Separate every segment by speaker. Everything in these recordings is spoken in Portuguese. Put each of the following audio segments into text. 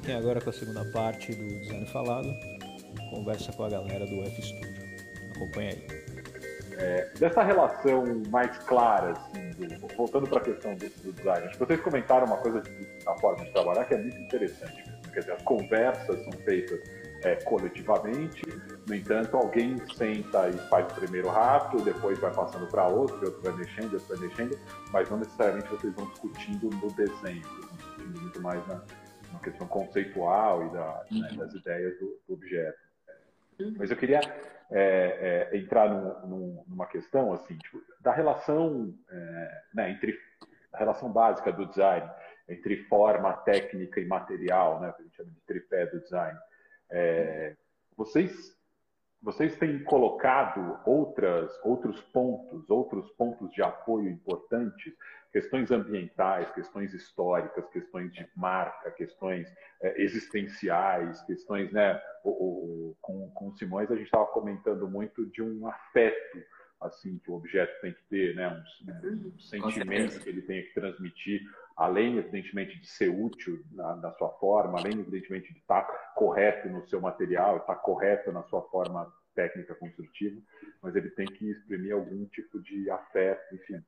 Speaker 1: Fiquem agora com a segunda parte do Design Falado. Conversa com a galera do F Studio. Acompanha aí.
Speaker 2: É, dessa relação mais clara, assim, do, voltando para a questão do, do, design, acho que vocês comentaram uma coisa na forma de trabalhar que é muito interessante. Quer dizer, as conversas são feitas é, coletivamente, no entanto, alguém senta e faz o primeiro rato, depois vai passando para outro, outro vai mexendo, outro vai mexendo, mas não necessariamente vocês vão discutindo no desenho, vocês vão discutindo muito mais na, na questão conceitual e da, né, uhum. das ideias do, do objeto. Uhum. Mas eu queria é, é, entrar num, num, numa questão assim, tipo, da relação é, né, entre a relação básica do design entre forma, técnica e material, né, que a gente chama de tripé do design. É, vocês vocês têm colocado outras, outros pontos, outros pontos de apoio importantes, questões ambientais, questões históricas, questões de marca, questões é, existenciais, questões, né? O, o, com, com o Simões a gente estava comentando muito de um afeto assim que o objeto tem que ter, né? Um, um sentimento que ele tem que transmitir além, evidentemente, de ser útil na, na, sua forma, além, evidentemente, de estar correto no seu material, estar correto na sua forma técnica construtiva, mas ele tem que exprimir algum tipo de afeto, enfim.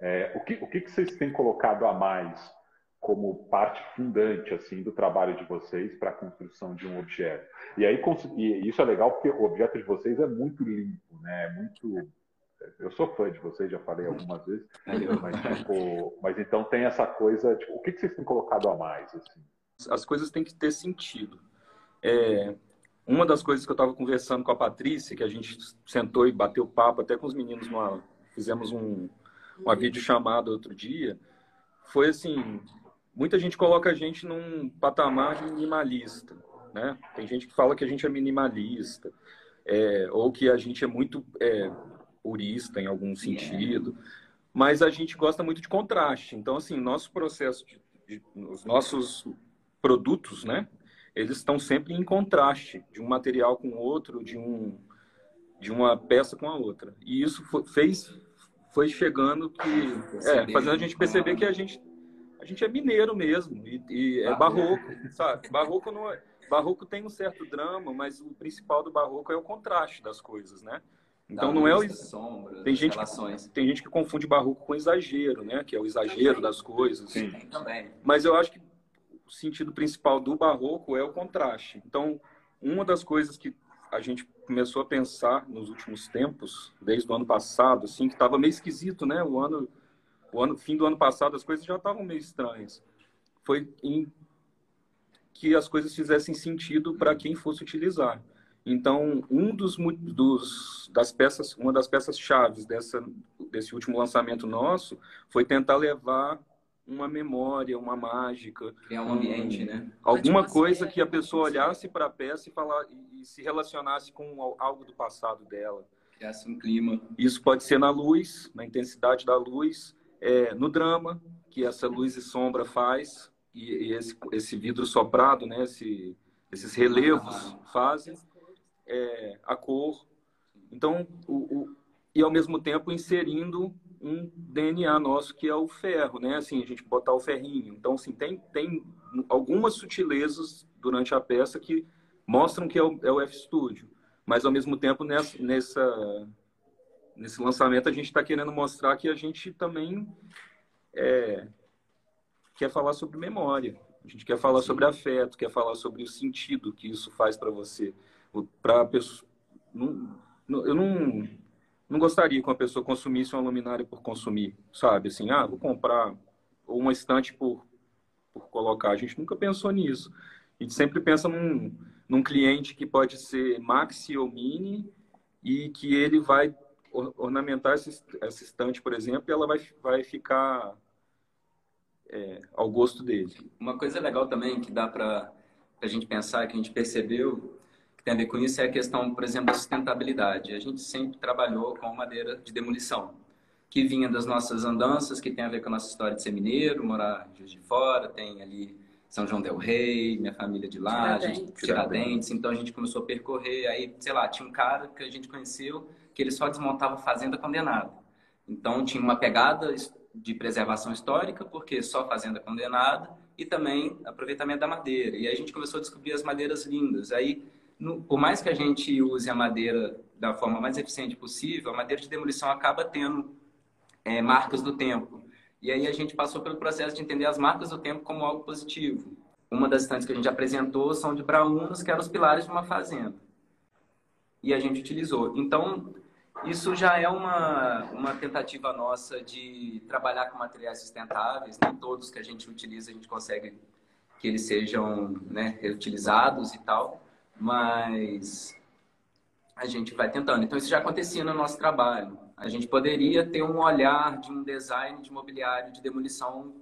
Speaker 2: É, o que, o que vocês têm colocado a mais como parte fundante assim do trabalho de vocês para a construção de um objeto? E aí e isso é legal porque o objeto de vocês é muito limpo, né? É muito eu sou fã de vocês, já falei algumas vezes, mas, tipo, mas então tem essa coisa, tipo, o que, que vocês têm colocado a mais? Assim?
Speaker 3: As coisas têm que ter sentido. É, uma das coisas que eu estava conversando com a Patrícia, que a gente sentou e bateu papo até com os meninos, numa, fizemos um, uma videochamada outro dia, foi assim, muita gente coloca a gente num patamar minimalista, né? Tem gente que fala que a gente é minimalista, é, ou que a gente é muito é, purista em algum sentido, mas a gente gosta muito de contraste. Então, assim, nosso processo, de, de, os nossos produtos, né, eles estão sempre em contraste de um material com o outro, de um de uma peça com a outra. E isso foi, fez foi chegando que é, fazendo a gente perceber que a gente a gente é mineiro mesmo e, e é barroco, sabe? Barroco não é, barroco tem um certo drama, mas o principal do barroco é o contraste das coisas, né? Então não é o
Speaker 4: sombra,
Speaker 3: tem gente que, tem gente que confunde barroco com exagero, né? Que é o exagero também. das coisas.
Speaker 4: Sim, também.
Speaker 3: Mas eu acho que o sentido principal do barroco é o contraste. Então, uma das coisas que a gente começou a pensar nos últimos tempos, desde o ano passado, assim, que estava meio esquisito, né? O ano, o ano, fim do ano passado, as coisas já estavam meio estranhas. Foi em que as coisas fizessem sentido para quem fosse utilizar. Então, um dos, dos, das peças, uma das peças chaves dessa, desse último lançamento nosso foi tentar levar uma memória, uma mágica,
Speaker 4: criar um ambiente, um, né?
Speaker 3: Alguma coisa que a pessoa olhasse para a peça e falar e, se relacionasse com algo do passado dela.
Speaker 4: Criasse um clima.
Speaker 3: Isso pode ser na luz, na intensidade da luz, é, no drama que essa luz e sombra faz e, e esse, esse vidro soprado, né? Esse, esses relevos fazem é, a cor. Então, o, o, e ao mesmo tempo inserindo um DNA nosso que é o ferro, né? Assim, a gente botar o ferrinho. Então, assim, tem, tem algumas sutilezas durante a peça que mostram que é o, é o F-Studio. Mas, ao mesmo tempo, nessa, nessa, nesse lançamento, a gente está querendo mostrar que a gente também é, quer falar sobre memória. A gente quer falar Sim. sobre afeto, quer falar sobre o sentido que isso faz para você para pessoa eu não não gostaria que uma pessoa consumisse uma luminária por consumir, sabe? Assim, ah, vou comprar ou uma estante por, por colocar. A gente nunca pensou nisso. A gente sempre pensa num, num cliente que pode ser maxi ou mini e que ele vai ornamentar essa, essa estante, por exemplo, e ela vai, vai ficar é, ao gosto dele.
Speaker 4: Uma coisa legal também que dá para a gente pensar, que a gente percebeu, tem a ver com isso é a questão, por exemplo, da sustentabilidade. A gente sempre trabalhou com madeira de demolição, que vinha das nossas andanças, que tem a ver com a nossa história de ser mineiro, morar de de Fora, tem ali São João del Rei, minha família de lá, Tiradentes. Gente, Tiradentes. Então a gente começou a percorrer, aí, sei lá, tinha um cara que a gente conheceu que ele só desmontava fazenda condenada. Então tinha uma pegada de preservação histórica, porque só fazenda condenada, e também aproveitamento da madeira. E aí a gente começou a descobrir as madeiras lindas. Aí, no, por mais que a gente use a madeira da forma mais eficiente possível, a madeira de demolição acaba tendo é, marcas do tempo. E aí a gente passou pelo processo de entender as marcas do tempo como algo positivo. Uma das estantes que a gente apresentou são de braunas, que eram os pilares de uma fazenda. E a gente utilizou. Então, isso já é uma, uma tentativa nossa de trabalhar com materiais sustentáveis. Nem todos que a gente utiliza a gente consegue que eles sejam né, reutilizados e tal, mas a gente vai tentando. Então, isso já acontecia no nosso trabalho. A gente poderia ter um olhar de um design de mobiliário de demolição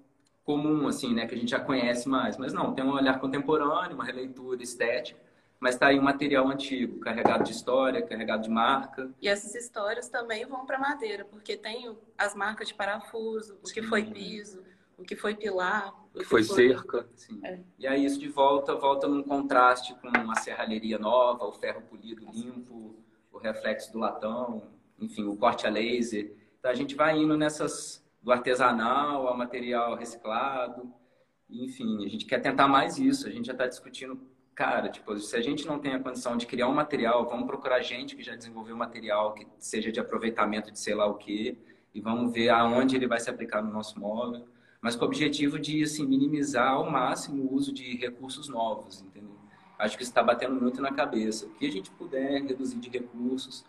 Speaker 4: comum, assim, né, que a gente já conhece mais, mas não, tem um olhar contemporâneo, uma releitura estética mas está aí um material antigo, carregado de história, carregado de marca.
Speaker 5: E essas histórias também vão para madeira, porque tem as marcas de parafuso, o que foi piso, o que foi pilar,
Speaker 3: o que foi, foi... cerca.
Speaker 4: É. E aí isso de volta, volta num contraste com a serralheria nova, o ferro polido limpo, o reflexo do latão, enfim, o corte a laser. Então a gente vai indo nessas do artesanal ao material reciclado, enfim, a gente quer tentar mais isso. A gente já está discutindo cara, tipo, se a gente não tem a condição de criar um material, vamos procurar gente que já desenvolveu material que seja de aproveitamento de sei lá o que e vamos ver aonde ele vai se aplicar no nosso móvel, mas com o objetivo de assim minimizar ao máximo o uso de recursos novos, entendeu? Acho que isso está batendo muito na cabeça. O que a gente puder reduzir de recursos,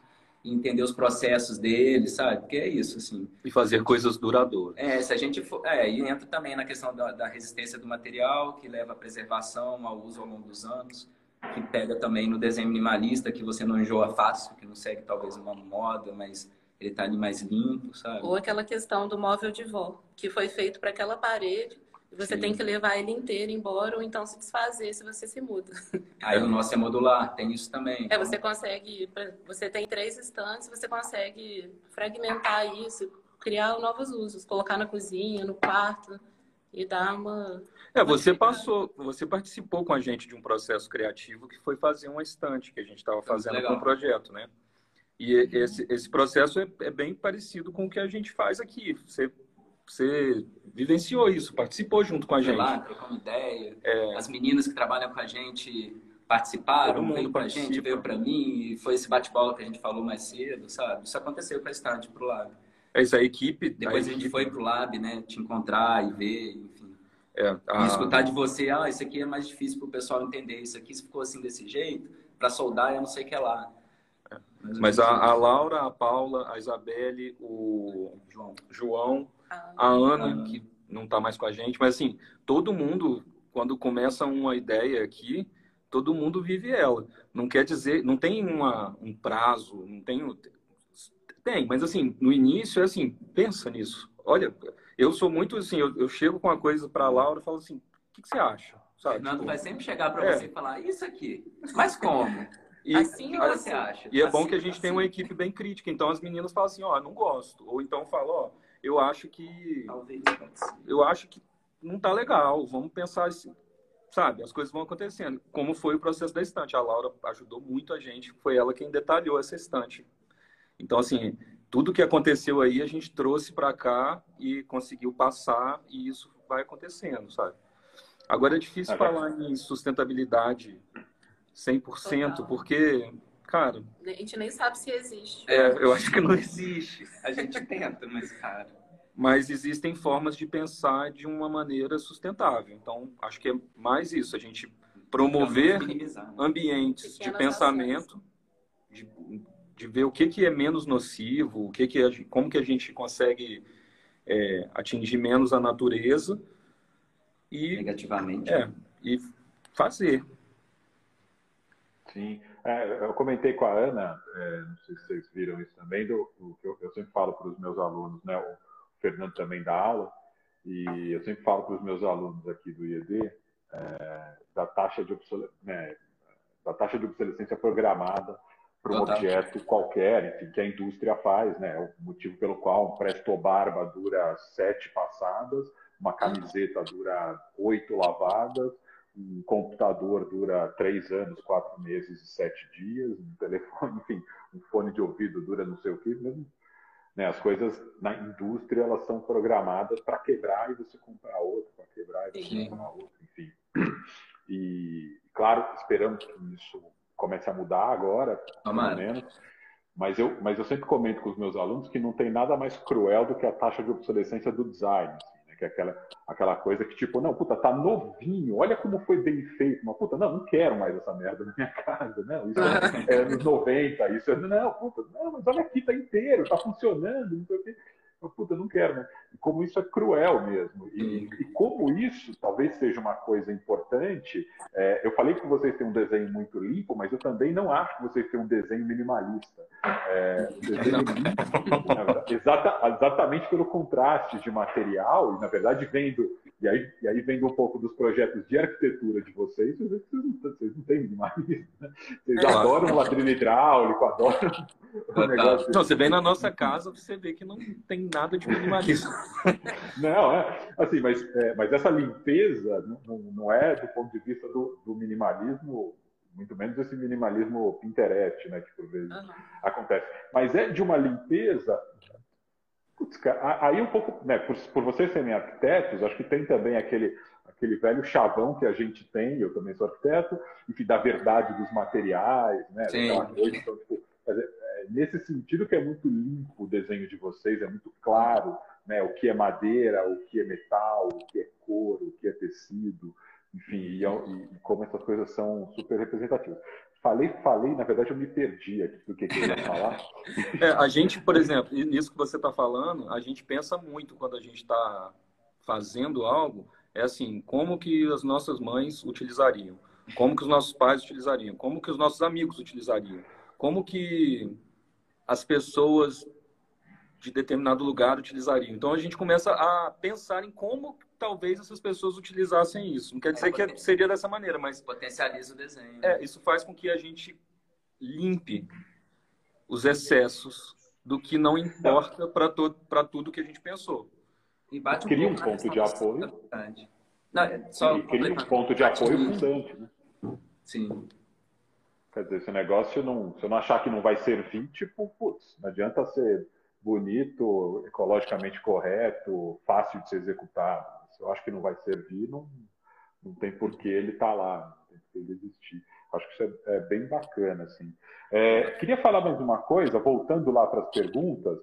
Speaker 4: entender os processos dele, sabe? Porque é isso, assim.
Speaker 3: E fazer coisas duradouras.
Speaker 4: É, se a gente for... É, e entra também na questão da, da, resistência do material, que leva à preservação, ao uso ao longo dos anos, que pega também no desenho minimalista, que você não enjoa fácil, que não segue talvez uma moda, mas ele tá ali mais limpo, sabe?
Speaker 5: Ou aquela questão do móvel de vó, que foi feito para aquela parede, você Sim. tem que levar ele inteiro embora ou então se desfazer se você se muda.
Speaker 4: Aí o nosso é modular, tem isso também.
Speaker 5: Então... É, você consegue, você tem três estantes, você consegue fragmentar isso, criar novos usos, colocar na cozinha, no quarto e dar uma
Speaker 3: É, você passou, você participou com a gente de um processo criativo que foi fazer uma estante que a gente estava fazendo com o projeto, né? E uhum. esse, esse processo é, é bem parecido com o que a gente faz aqui. Você você vivenciou isso, participou junto com a gente.
Speaker 4: lá, trocamos ideia. É... As meninas que trabalham com a gente participaram, veio pra gente, veio para mim, e foi esse bate-bola que a gente falou mais cedo, sabe? Isso aconteceu com a Estade pro Lab.
Speaker 3: É isso, a equipe...
Speaker 4: Depois
Speaker 3: a,
Speaker 4: a gente equipe... foi pro Lab, né? Te encontrar e ver, enfim. É, a... E escutar de você, ah, isso aqui é mais difícil pro pessoal entender, isso aqui ficou assim desse jeito, para soldar eu não sei o que é lá.
Speaker 3: Mas a, a, Laura, a Paula, a Isabelle, o João, João a Ana, que não está mais com a gente, mas assim, todo mundo, quando começa uma ideia aqui, todo mundo vive ela. Não quer dizer, não tem uma, um prazo, não tem. Tem, mas assim, no início é assim, pensa nisso. Olha, eu sou muito assim, eu, eu chego com uma coisa para a Laura e falo assim: o que, que, você acha?
Speaker 4: Sabe? Fernando tipo, vai sempre chegar para é. você e falar: isso aqui, mas como?
Speaker 3: E, assim ou você acha? E é bom que a gente assim. tem uma equipe bem crítica. Então as meninas falam assim: ó, não gosto. Ou então falam: ó, eu acho que. Talvez. Eu acho que não tá legal. Vamos pensar assim. Sabe, as coisas vão acontecendo. Como foi o processo da estante. A Laura ajudou muito a gente. Foi ela quem detalhou essa estante. Então, assim, tudo que aconteceu aí a gente trouxe para cá e conseguiu passar e isso vai acontecendo, sabe? Agora é difícil falar em sustentabilidade 100%, Total. porque Cara.
Speaker 5: A gente nem sabe se existe.
Speaker 3: É, eu acho que não existe.
Speaker 4: A gente tenta, mas, cara.
Speaker 3: Mas existem formas de pensar de uma maneira sustentável. Então, acho que é mais isso, a gente promover ambientes de pensamento, de, de, ver o que, que é menos nocivo, o que que a, como que a gente consegue é, atingir menos a natureza e
Speaker 4: negativamente
Speaker 3: é, e fazer.
Speaker 2: Sim. É, eu comentei com a Ana, é, não sei se vocês viram isso também, do, do que eu, eu, sempre falo para os meus alunos, né? O Fernando também dá aula, e eu sempre falo para os meus alunos aqui do IED é, da, taxa de né, da taxa de obsolescência programada para um objeto qualquer, enfim, que a indústria faz, né? O motivo pelo qual um presto barba dura sete passadas, uma camiseta dura oito lavadas, um computador dura três anos, quatro meses e sete dias, um telefone, enfim, um fone de ouvido dura não sei o quê, mesmo, Né? As coisas na indústria elas são programadas para quebrar e você comprar outra, para quebrar e você Sim. comprar outra, enfim. E, claro, esperamos que isso comece a mudar agora, pelo menos. Mas eu, mas eu sempre comento com os meus alunos que não tem nada mais cruel do que a taxa de obsolescência do design. Que é aquela, aquela coisa que, tipo, não, puta, tá novinho, olha como foi bem feito. Mas, puta, não, não quero mais essa merda na minha casa, né? Isso é, é anos 90, isso é, não, puta, não, mas olha aqui, tá inteiro, tá funcionando, não sei o quê. Puta, não quero, né? E como isso é cruel mesmo. E, e como isso talvez seja uma coisa importante, é, eu falei que vocês têm um desenho muito limpo, mas eu também não acho que vocês têm um desenho minimalista. É, um desenho limpo, exata, exatamente pelo contraste de material, e na verdade vendo e aí, e aí vendo um pouco dos projetos de arquitetura de vocês, vocês, não, vocês não têm minimalismo, né? Vocês é, adoram ladrilho hidráulico, adoram
Speaker 3: um negócio... Não, você vem na nossa casa, você vê que não tem nada de minimalismo.
Speaker 2: não, é, assim, mas, é, mas essa limpeza não, não é do ponto de vista do, do minimalismo muito menos esse minimalismo Pinterest, né, que por vezes uhum. acontece. Mas é de uma limpeza Putz, cara, aí um pouco, né, por, por vocês serem arquitetos, acho que tem também aquele, aquele velho chavão que a gente tem, eu também sou arquiteto, enfim, da verdade dos materiais, né? Sim. Coisa, então, tipo, é, nesse sentido que é muito limpo o desenho de vocês, é muito claro, né? O que é madeira, o que é metal, o que é couro, o que é tecido, enfim, e, e como essas coisas são super representativas. Falei, falei, na verdade eu me perdi aqui do que, eu ia falar.
Speaker 3: É, a gente, por exemplo, nisso que você está falando, a gente pensa muito quando a gente está fazendo algo, é assim, como que as nossas mães utilizariam, como que os nossos pais utilizariam, como que os nossos amigos utilizariam, como que as pessoas de determinado lugar utilizariam. Então a gente começa a pensar em como talvez essas pessoas utilizassem isso. Não quer dizer é, que seria dessa maneira, mas.
Speaker 4: Potencializa o desenho.
Speaker 3: É, isso faz com que a gente limpe os excessos do que não importa para tudo que a gente pensou.
Speaker 2: E bate um cria um ponto de apoio. Não, é só cria um ponto de apoio fundante, né?
Speaker 4: Sim.
Speaker 2: Quer dizer, esse negócio, não, se eu não achar que não vai servir, tipo, putz, não adianta ser bonito, ecologicamente correto, fácil de ser executado se eu acho que não vai servir, não, não tem por que ele estar tá lá, não tem por que ele existir. Acho que isso é, é bem bacana. Assim. É, queria falar mais uma coisa, voltando lá para as perguntas.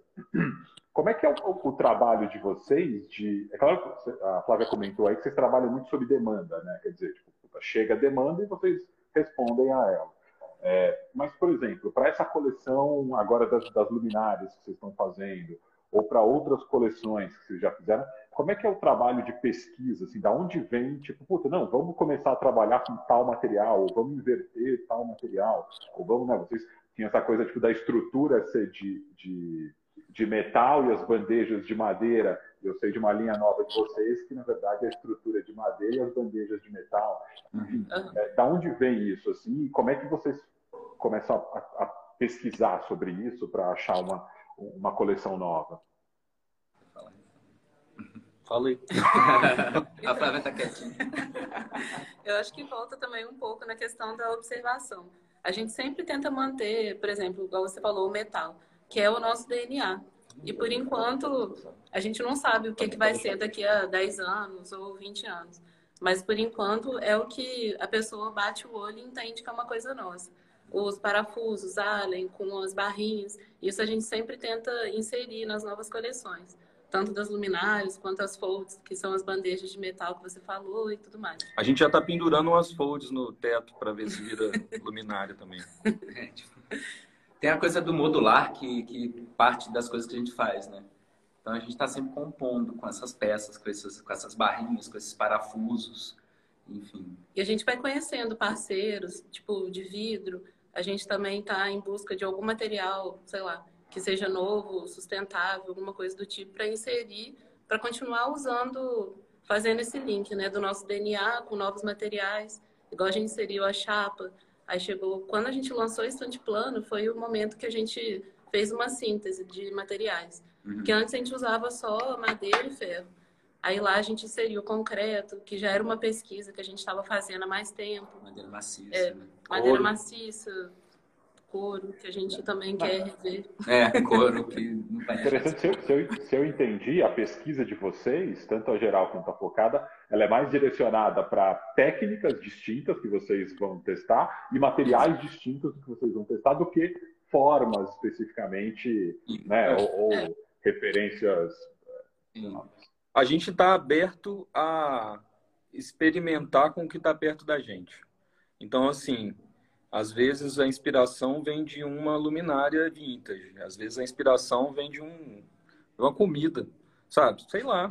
Speaker 2: Como é que é o, o, trabalho de vocês? De, é claro que a Flávia comentou aí que vocês trabalham muito sob demanda, né? Quer dizer, tipo, chega a demanda e vocês respondem a ela. É, mas, por exemplo, para essa coleção agora das, das luminárias que vocês estão fazendo, ou para outras coleções que vocês já fizeram, como é que é o trabalho de pesquisa? Assim, da onde vem, tipo, puta, não, vamos começar a trabalhar com tal material, ou vamos inverter tal material, ou vamos, né, vocês tinham essa coisa tipo, da estrutura ser de, de, de metal e as bandejas de madeira. Eu sei de uma linha nova de vocês que, na verdade, é a estrutura de madeira e as bandejas de metal. Enfim, é, da onde vem isso? Assim, e como é que vocês começam a, a pesquisar sobre isso para achar uma, uma coleção nova?
Speaker 3: Falei.
Speaker 4: a Flávia tá quietinha.
Speaker 5: Eu acho que volta também um pouco na questão da observação. A gente sempre tenta manter, por exemplo, igual você falou, o metal, que é o nosso DNA. E por enquanto, a gente não sabe o que, que vai ser daqui a 10 anos ou 20 anos. Mas por enquanto é o que a pessoa bate o olho e entende que é uma coisa nossa. Os parafusos Allen com as barrinhas, isso a gente sempre tenta inserir nas novas coleções tanto das luminárias quanto as folds, que são as bandejas de metal que você falou e tudo mais.
Speaker 3: A gente já está pendurando umas folds no teto para ver se vira luminária também.
Speaker 4: É, tipo, tem a coisa do modular, que, que parte das coisas que a gente faz, né? Então a gente está sempre compondo com essas peças, com, esses, com essas barrinhas, com esses parafusos, enfim.
Speaker 5: E a gente vai conhecendo parceiros, tipo de vidro. A gente também está em busca de algum material, sei lá, que seja novo, sustentável, alguma coisa do tipo, para inserir, para continuar usando, fazendo esse link né, do nosso DNA com novos materiais, igual a gente inseriu a chapa. Aí chegou, quando a gente lançou o estante plano, foi o momento que a gente fez uma síntese de materiais. Uhum. Porque antes a gente usava só madeira e ferro. Aí lá a gente inseriu concreto, que já era uma pesquisa que a gente estava fazendo há mais tempo.
Speaker 4: Madeira maciça. É,
Speaker 5: né? Madeira maciça, couro, que a gente também quer rever.
Speaker 4: É, couro que não
Speaker 2: vai Interessante, se eu, se, eu, se eu entendi, a pesquisa de vocês, tanto a geral quanto a focada, ela é mais direcionada para técnicas distintas que vocês vão testar e materiais distintos que vocês vão testar do que formas especificamente, né, ou, ou é. referências.
Speaker 3: Sim. A gente está aberto a experimentar com o que está perto da gente. Então, assim, às vezes a inspiração vem de uma luminária vintage, às vezes a inspiração vem de um, uma comida, sabe? Sei lá.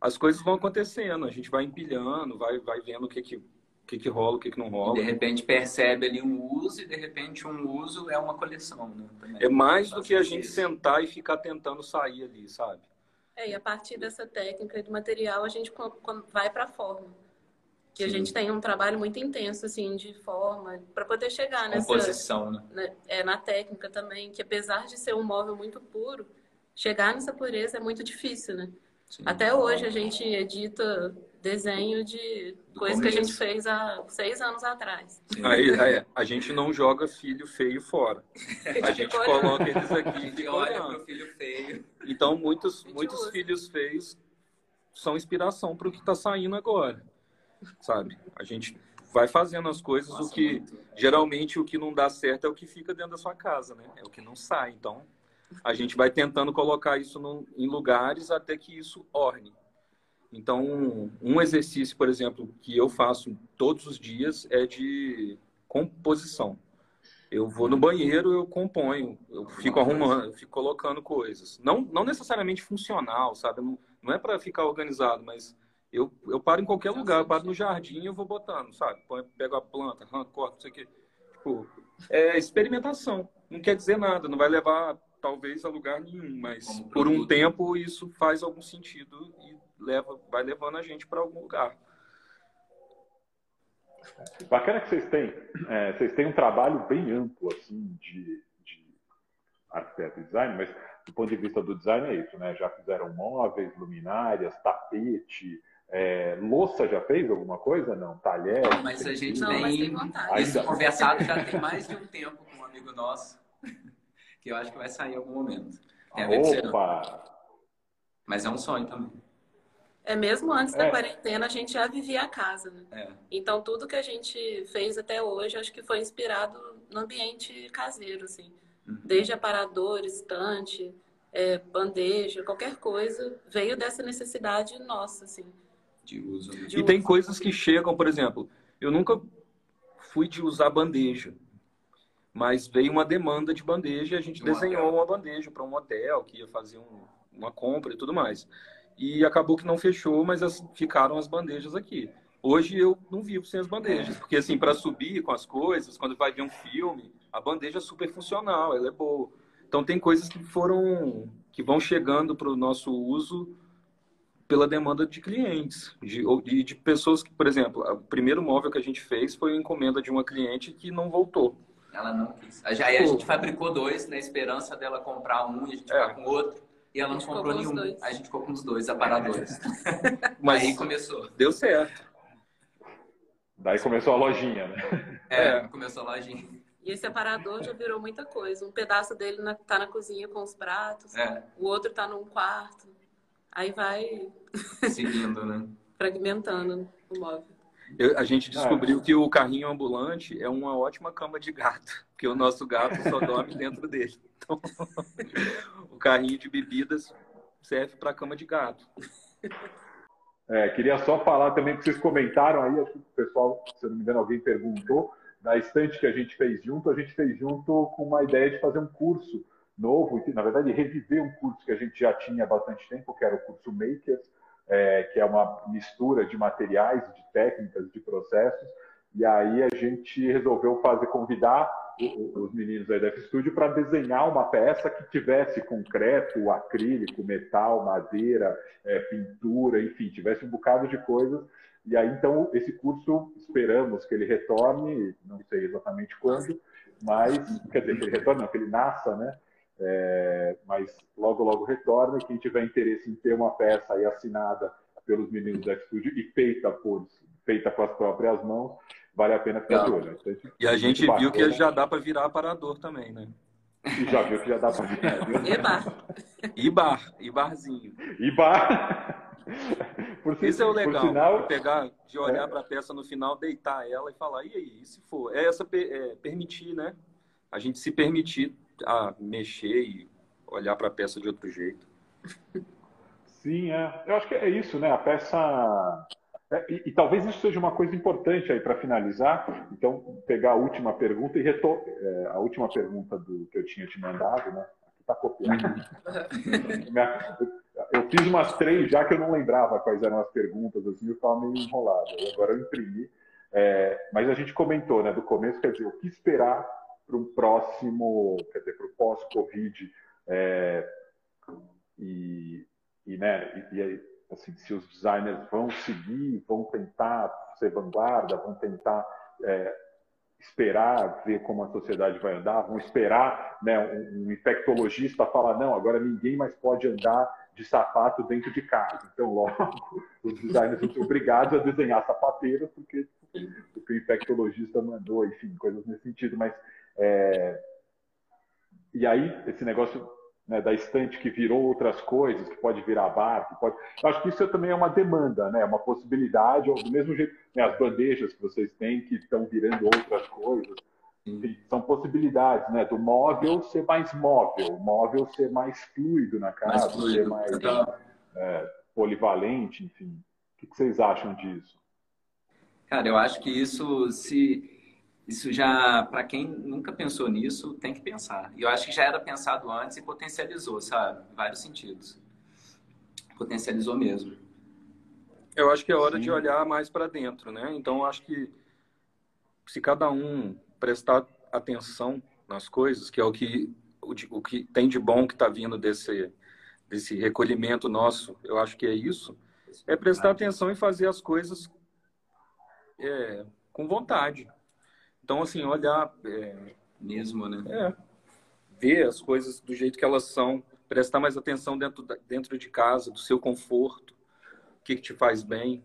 Speaker 3: As coisas vão acontecendo, a gente vai empilhando, vai, vai vendo o que que, o que, que rola, o que, que não rola.
Speaker 4: E de repente percebe ali um uso e de repente um uso é uma coleção, né?
Speaker 3: Também. É mais do que a gente sentar e ficar tentando sair ali, sabe?
Speaker 5: É, e a partir dessa técnica de material a gente vai para a forma que Sim. a gente tem um trabalho muito intenso assim de forma para poder chegar nessa
Speaker 4: composição, né?
Speaker 5: É na técnica também, que apesar de ser um móvel muito puro, chegar nessa pureza é muito difícil, né? Sim. Até hoje a gente edita desenho de coisa que a gente fez há seis anos atrás.
Speaker 3: Aí, aí, a gente não joga filho feio fora. A gente coloca eles aqui
Speaker 4: e olha pro filho feio.
Speaker 3: Então muitos muitos usa. filhos feios são inspiração para o que está saindo agora sabe? A gente vai fazendo as coisas, Nossa, o que muito. geralmente o que não dá certo é o que fica dentro da sua casa, né? É o que não sai. Então, a gente vai tentando colocar isso no, em lugares até que isso orne. Então, um, um exercício, por exemplo, que eu faço todos os dias é de composição. Eu vou no banheiro, eu componho, eu fico arrumando, eu fico colocando coisas. Não, não necessariamente funcional, sabe? Não, não é para ficar organizado, mas eu, eu paro em qualquer lugar, eu paro no jardim e eu vou botando, sabe? Pego a planta, corto, não sei o quê. Tipo, é experimentação. Não quer dizer nada, não vai levar talvez a lugar nenhum, mas por um tempo isso faz algum sentido e leva, vai levando a gente para algum lugar.
Speaker 2: Bacana que vocês têm, é, vocês têm um trabalho bem amplo assim de, de arquiteto design, mas do ponto de vista do design é isso, né? Já fizeram móveis, luminárias, tapete, é, louça já fez alguma coisa? Não. Talher?
Speaker 4: Mas a gente não, tem, isso conversado já tem mais de um tempo com um amigo nosso, que eu acho que vai sair em algum momento.
Speaker 2: Opa!
Speaker 4: Mas é um sonho também.
Speaker 5: É mesmo antes da é. quarentena a gente já vivia a casa, né? É. Então tudo que a gente fez até hoje acho que foi inspirado no ambiente caseiro, assim. Uhum. Desde aparador, estante, é, bandeja, qualquer coisa veio dessa necessidade nossa, assim
Speaker 3: de uso. Né? De e tem coisas que chegam, por exemplo, eu nunca fui de usar bandeja, mas veio uma demanda de bandeja e a gente desenhou uma bandeja para um hotel que ia fazer um, uma compra e tudo mais. E acabou que não fechou, mas as, ficaram as bandejas aqui. Hoje eu não vivo sem as bandejas, porque assim, para subir com as coisas, quando vai ver um filme, a bandeja é super funcional, ela é boa. Então tem coisas que foram que vão chegando para o nosso uso pela demanda de clientes, de, de, de, pessoas que, por exemplo, o primeiro móvel que a gente fez foi uma encomenda de uma cliente que não voltou.
Speaker 4: Ela não quis. Aí a gente fabricou dois na esperança dela comprar um e a gente é. com o outro. E ela não comprou nenhum. Aí a gente ficou com os dois aparadores. Mas aí começou.
Speaker 3: Deu certo.
Speaker 2: Daí começou a lojinha, né?
Speaker 4: É, é. começou a lojinha.
Speaker 5: E esse aparador já virou muita coisa. Um pedaço dele na, tá na cozinha com os pratos, é. o outro tá num quarto. Aí vai
Speaker 4: seguindo, né?
Speaker 5: Fragmentando o móvel.
Speaker 3: Eu, a gente descobriu ah, que o carrinho ambulante é uma ótima cama de gato, porque o nosso gato só dorme dentro dele. Então, o carrinho de bebidas serve para cama de gato.
Speaker 2: É, queria só falar também que vocês comentaram aí, acho que o pessoal, se eu não me engano, alguém perguntou, da estante que a gente fez junto, a gente fez junto com uma ideia de fazer um curso novo, na verdade, reviver um curso que a gente já tinha há bastante tempo, que era o curso Makers, é, que é uma mistura de materiais, de técnicas, de processos. E aí a gente resolveu fazer convidar os meninos da F-Studio para desenhar uma peça que tivesse concreto, acrílico, metal, madeira, é, pintura, enfim, tivesse um bocado de coisas. E aí, então, esse curso, esperamos que ele retorne, não sei exatamente quando, mas, quer dizer, que ele retorne, não, que ele nasça, né? É, mas logo, logo retorna. Quem tiver interesse em ter uma peça aí assinada pelos meninos da Studio e feita, por, feita com as próprias mãos, vale a pena ficar de olho. Então,
Speaker 3: e a gente viu que já dá para virar aparador também, né?
Speaker 2: E já viu que já dá para virar.
Speaker 5: E bar.
Speaker 3: E bar, e barzinho.
Speaker 2: E bar.
Speaker 3: Por Isso é o legal, sinal, pegar, de olhar é. para a peça no final, deitar ela e falar, e aí, e se for? É essa é, permitir, né? A gente se permitir a mexer e olhar para a peça de outro jeito.
Speaker 2: Sim, é. Eu acho que é isso, né? A peça. É, e, e, talvez isso seja uma coisa importante aí para finalizar. Então, pegar a última pergunta e retor... É, a última pergunta do que eu tinha te mandado, né? Aqui está copiado. eu fiz umas três já que eu não lembrava quais eram as perguntas, assim, eu estava meio enrolado. Agora eu imprimi. É, mas a gente comentou, né, do começo, quer dizer, o que esperar para um próximo, quer dizer, para o pós-Covid é, e, e, né, e, e, assim, se os designers vão seguir, vão tentar ser vanguarda, vão tentar é, esperar ver como a sociedade vai andar, vão esperar né, um, um infectologista falar, não, agora ninguém mais pode andar de sapato dentro de casa. Então, logo, os designers são obrigados a desenhar sapateiros, porque, porque o infectologista mandou, enfim, coisas nesse sentido. Mas, é... e aí, esse negócio né, da estante que virou outras coisas, que pode virar bar, que pode. Eu acho que isso também é uma demanda, né, uma possibilidade, do mesmo jeito, né, as bandejas que vocês têm que estão virando outras coisas. Enfim, são possibilidades, né? Do móvel ser mais móvel, móvel ser mais fluido na casa, mais fluido. ser mais é, polivalente, enfim. O que vocês acham disso?
Speaker 4: Cara, eu acho que isso se isso já para quem nunca pensou nisso tem que pensar. E eu acho que já era pensado antes e potencializou, sabe? Em vários sentidos. Potencializou mesmo.
Speaker 3: Eu acho que é hora Sim. de olhar mais para dentro, né? Então, acho que se cada um prestar atenção nas coisas, que é o que, o, o que tem de bom que está vindo desse, desse recolhimento nosso, eu acho que é isso, é prestar atenção e fazer as coisas é, com vontade. Então, assim, olhar... É,
Speaker 4: Mesmo, né?
Speaker 3: É, ver as coisas do jeito que elas são, prestar mais atenção dentro, dentro de casa, do seu conforto, o que, que te faz bem.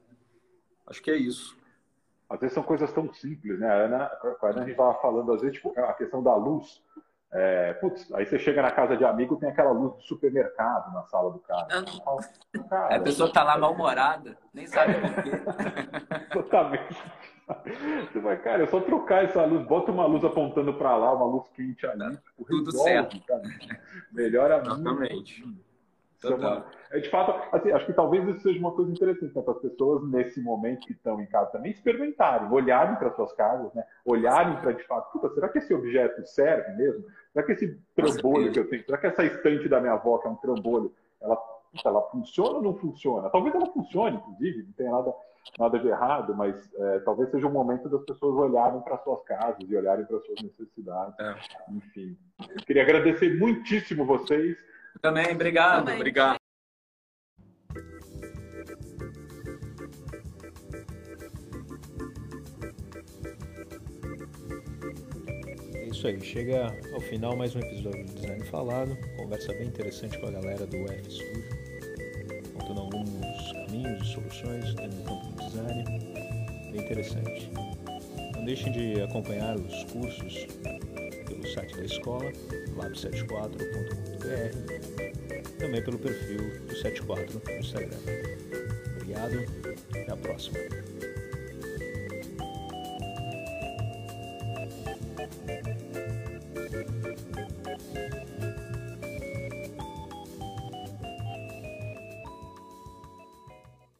Speaker 3: Acho que é isso
Speaker 2: às vezes são coisas tão simples, né? A Ana, a Ana a gente estava falando, às vezes, tipo, a questão da luz. É, putz, aí você chega na casa de amigo tem aquela luz do supermercado na sala do cara.
Speaker 4: cara a pessoa tá lá mal-humorada, nem sabe por quê.
Speaker 2: Totalmente. Você vai, cara, é só trocar essa luz, bota uma luz apontando para lá, uma luz quente ali, tipo,
Speaker 4: Tudo resolve, certo. Cara.
Speaker 2: Melhora
Speaker 3: Exatamente.
Speaker 2: muito. Total. É, de fato, assim, acho que talvez isso seja uma coisa interessante né, para as pessoas, nesse momento que estão em casa também, experimentarem, olharem para suas casas, né? olharem para, de fato, puta, será que esse objeto serve mesmo? Será que esse trambolho que eu tenho, será que essa estante da minha avó, que é um trambolho, ela, ela funciona ou não funciona? Talvez ela funcione, inclusive, não tenha nada, nada de errado, mas é, talvez seja o momento das pessoas olharem para suas casas e olharem para suas necessidades. É. Enfim, eu queria agradecer muitíssimo vocês.
Speaker 4: Também, obrigado.
Speaker 3: Também. Obrigado.
Speaker 1: É isso aí, chega ao final mais um episódio do Design Falado, conversa bem interessante com a galera do F Studio, contando alguns caminhos e soluções dentro do campo design, bem interessante. Não deixem de acompanhar os cursos pelo site da escola, lab74.com.br, também pelo perfil do 74 no Instagram. Obrigado, até a próxima.